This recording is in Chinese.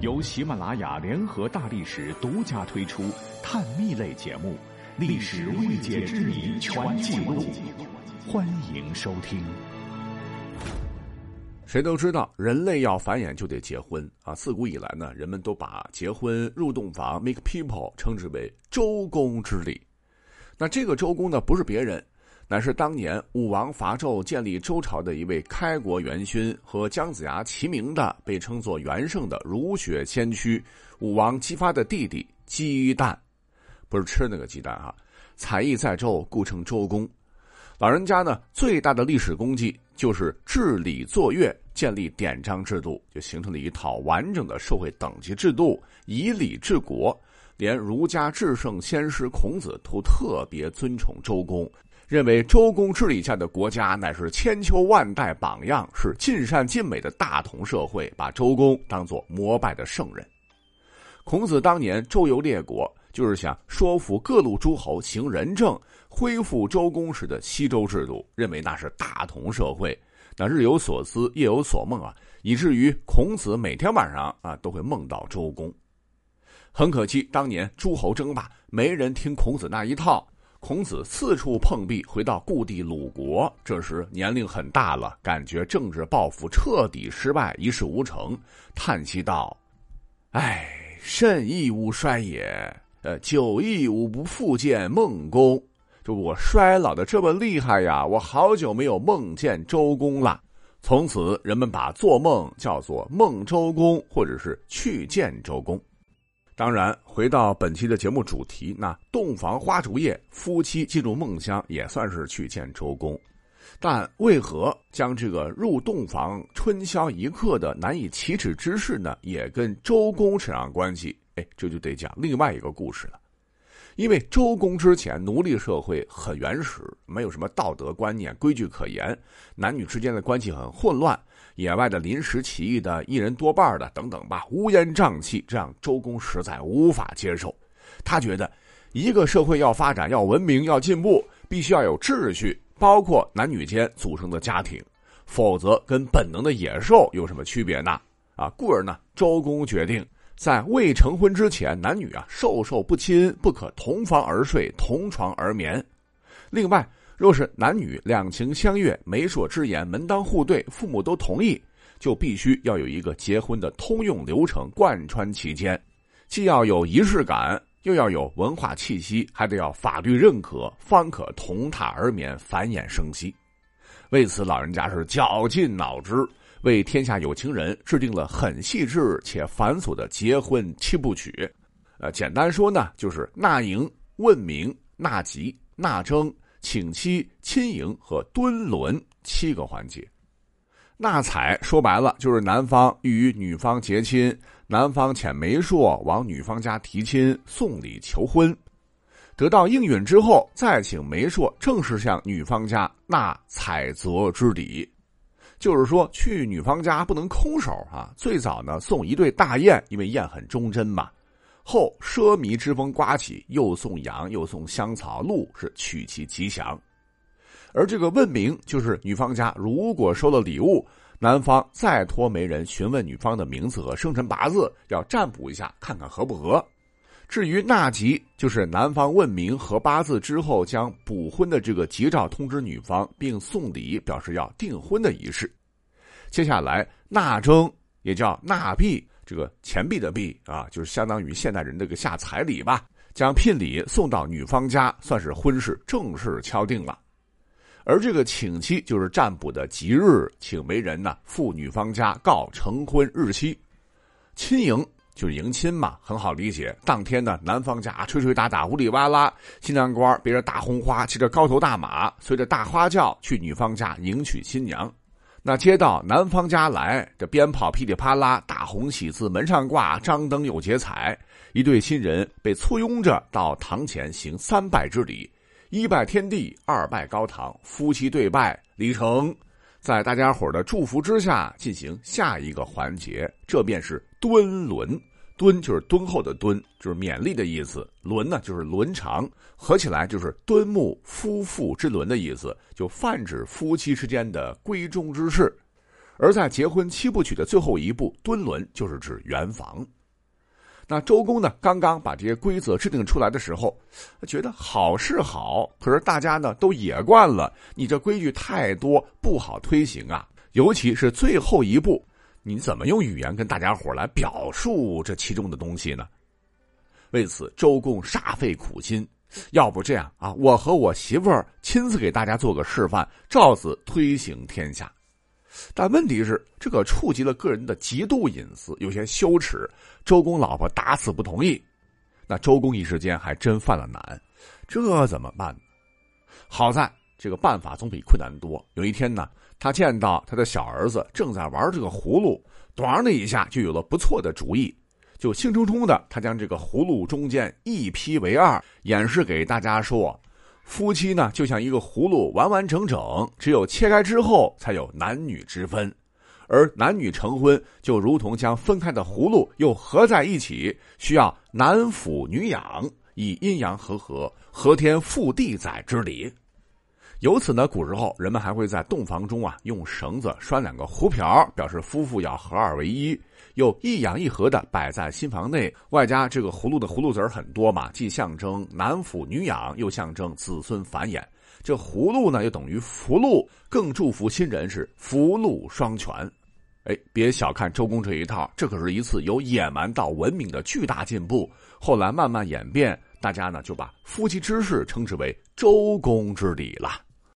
由喜马拉雅联合大历史独家推出探秘类节目《历史未解之谜全记录》，欢迎收听。谁都知道，人类要繁衍就得结婚啊！自古以来呢，人们都把结婚、入洞房 （make people） 称之为周公之礼。那这个周公呢，不是别人，乃是当年武王伐纣建立周朝的一位开国元勋，和姜子牙齐名的，被称作元圣的儒学先驱武王姬发的弟弟姬旦，不是吃那个鸡蛋哈。才艺在周，故称周公。老人家呢，最大的历史功绩就是治礼作乐，建立典章制度，就形成了一套完整的社会等级制度，以礼治国。连儒家至圣先师孔子都特别尊崇周公，认为周公治理下的国家乃是千秋万代榜样，是尽善尽美的大同社会，把周公当作膜拜的圣人。孔子当年周游列国，就是想说服各路诸侯行仁政，恢复周公时的西周制度，认为那是大同社会。那日有所思，夜有所梦啊，以至于孔子每天晚上啊都会梦到周公。很可惜，当年诸侯争霸，没人听孔子那一套。孔子四处碰壁，回到故地鲁国。这时年龄很大了，感觉政治抱负彻底失败，一事无成，叹息道：“唉，甚亦吾衰也！呃，久亦吾不复见孟公。就我衰老的这么厉害呀！我好久没有梦见周公了。从此，人们把做梦叫做梦周公，或者是去见周公。”当然，回到本期的节目主题，那洞房花烛夜，夫妻进入梦乡也算是去见周公。但为何将这个入洞房春宵一刻的难以启齿之事呢，也跟周公扯上关系？哎，这就得讲另外一个故事了。因为周公之前，奴隶社会很原始，没有什么道德观念、规矩可言，男女之间的关系很混乱。野外的临时起义的一人多半的等等吧，乌烟瘴气，这让周公实在无法接受。他觉得，一个社会要发展、要文明、要进步，必须要有秩序，包括男女间组成的家庭，否则跟本能的野兽有什么区别呢？啊，故而呢，周公决定在未成婚之前，男女啊授受不亲，不可同房而睡、同床而眠。另外。若是男女两情相悦、媒妁之言、门当户对，父母都同意，就必须要有一个结婚的通用流程贯穿其间，既要有仪式感，又要有文化气息，还得要法律认可，方可同榻而眠、繁衍生息。为此，老人家是绞尽脑汁，为天下有情人制定了很细致且繁琐的结婚七部曲。呃，简单说呢，就是纳迎、问名、纳吉、纳征。请妻、亲迎和敦伦七个环节，纳采说白了就是男方与女方结亲，男方遣媒妁往女方家提亲送礼求婚，得到应允之后，再请媒妁正式向女方家纳采泽之礼。就是说，去女方家不能空手啊！最早呢，送一对大雁，因为雁很忠贞嘛。后奢靡之风刮起，又送羊，又送香草、鹿，是取其吉祥。而这个问名，就是女方家如果收了礼物，男方再托媒人询问女方的名字和生辰八字，要占卜一下，看看合不合。至于纳吉，就是男方问名和八字之后，将补婚的这个吉兆通知女方，并送礼表示要订婚的仪式。接下来纳征，也叫纳币。这个钱币的币啊，就是相当于现代人这个下彩礼吧，将聘礼送到女方家，算是婚事正式敲定了。而这个请期就是占卜的吉日，请媒人呢赴女方家告成婚日期。亲迎就是迎亲嘛，很好理解。当天呢，男方家吹吹打打，呜里哇啦，新郎官别着大红花，骑着高头大马，随着大花轿去女方家迎娶新娘。那接到男方家来，这鞭炮噼里啪啦，大红喜字门上挂，张灯又结彩，一对新人被簇拥着到堂前行三拜之礼，一拜天地，二拜高堂，夫妻对拜礼成，在大家伙的祝福之下进行下一个环节，这便是敦伦。敦就是敦厚的敦，就是勉励的意思；伦呢就是伦常，合起来就是敦睦夫妇之伦的意思，就泛指夫妻之间的闺中之事。而在结婚七部曲的最后一步，敦伦就是指圆房。那周公呢，刚刚把这些规则制定出来的时候，觉得好是好，可是大家呢都野惯了，你这规矩太多，不好推行啊。尤其是最后一步，你怎么用语言跟大家伙来表述这其中的东西呢？为此，周公煞费苦心。要不这样啊，我和我媳妇儿亲自给大家做个示范，照此推行天下。但问题是，这可触及了个人的极度隐私，有些羞耻。周公老婆打死不同意。那周公一时间还真犯了难，这怎么办？好在这个办法总比困难多。有一天呢，他见到他的小儿子正在玩这个葫芦，咣的一下就有了不错的主意，就兴冲冲的他将这个葫芦中间一劈为二，演示给大家说。夫妻呢，就像一个葫芦，完完整整，只有切开之后才有男女之分；而男女成婚，就如同将分开的葫芦又合在一起，需要男辅女养，以阴阳和合、和天覆地载之理。由此呢，古时候人们还会在洞房中啊，用绳子拴两个壶瓢，表示夫妇要合二为一。又一养一合的摆在新房内，外加这个葫芦的葫芦籽很多嘛，既象征男抚女养，又象征子孙繁衍。这葫芦呢，又等于福禄，更祝福新人是福禄双全。哎，别小看周公这一套，这可是一次由野蛮到文明的巨大进步。后来慢慢演变，大家呢就把夫妻之事称之为周公之礼了。